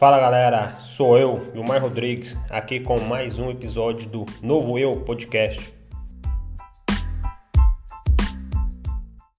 Fala galera, sou eu, Gilmar Rodrigues, aqui com mais um episódio do Novo Eu Podcast.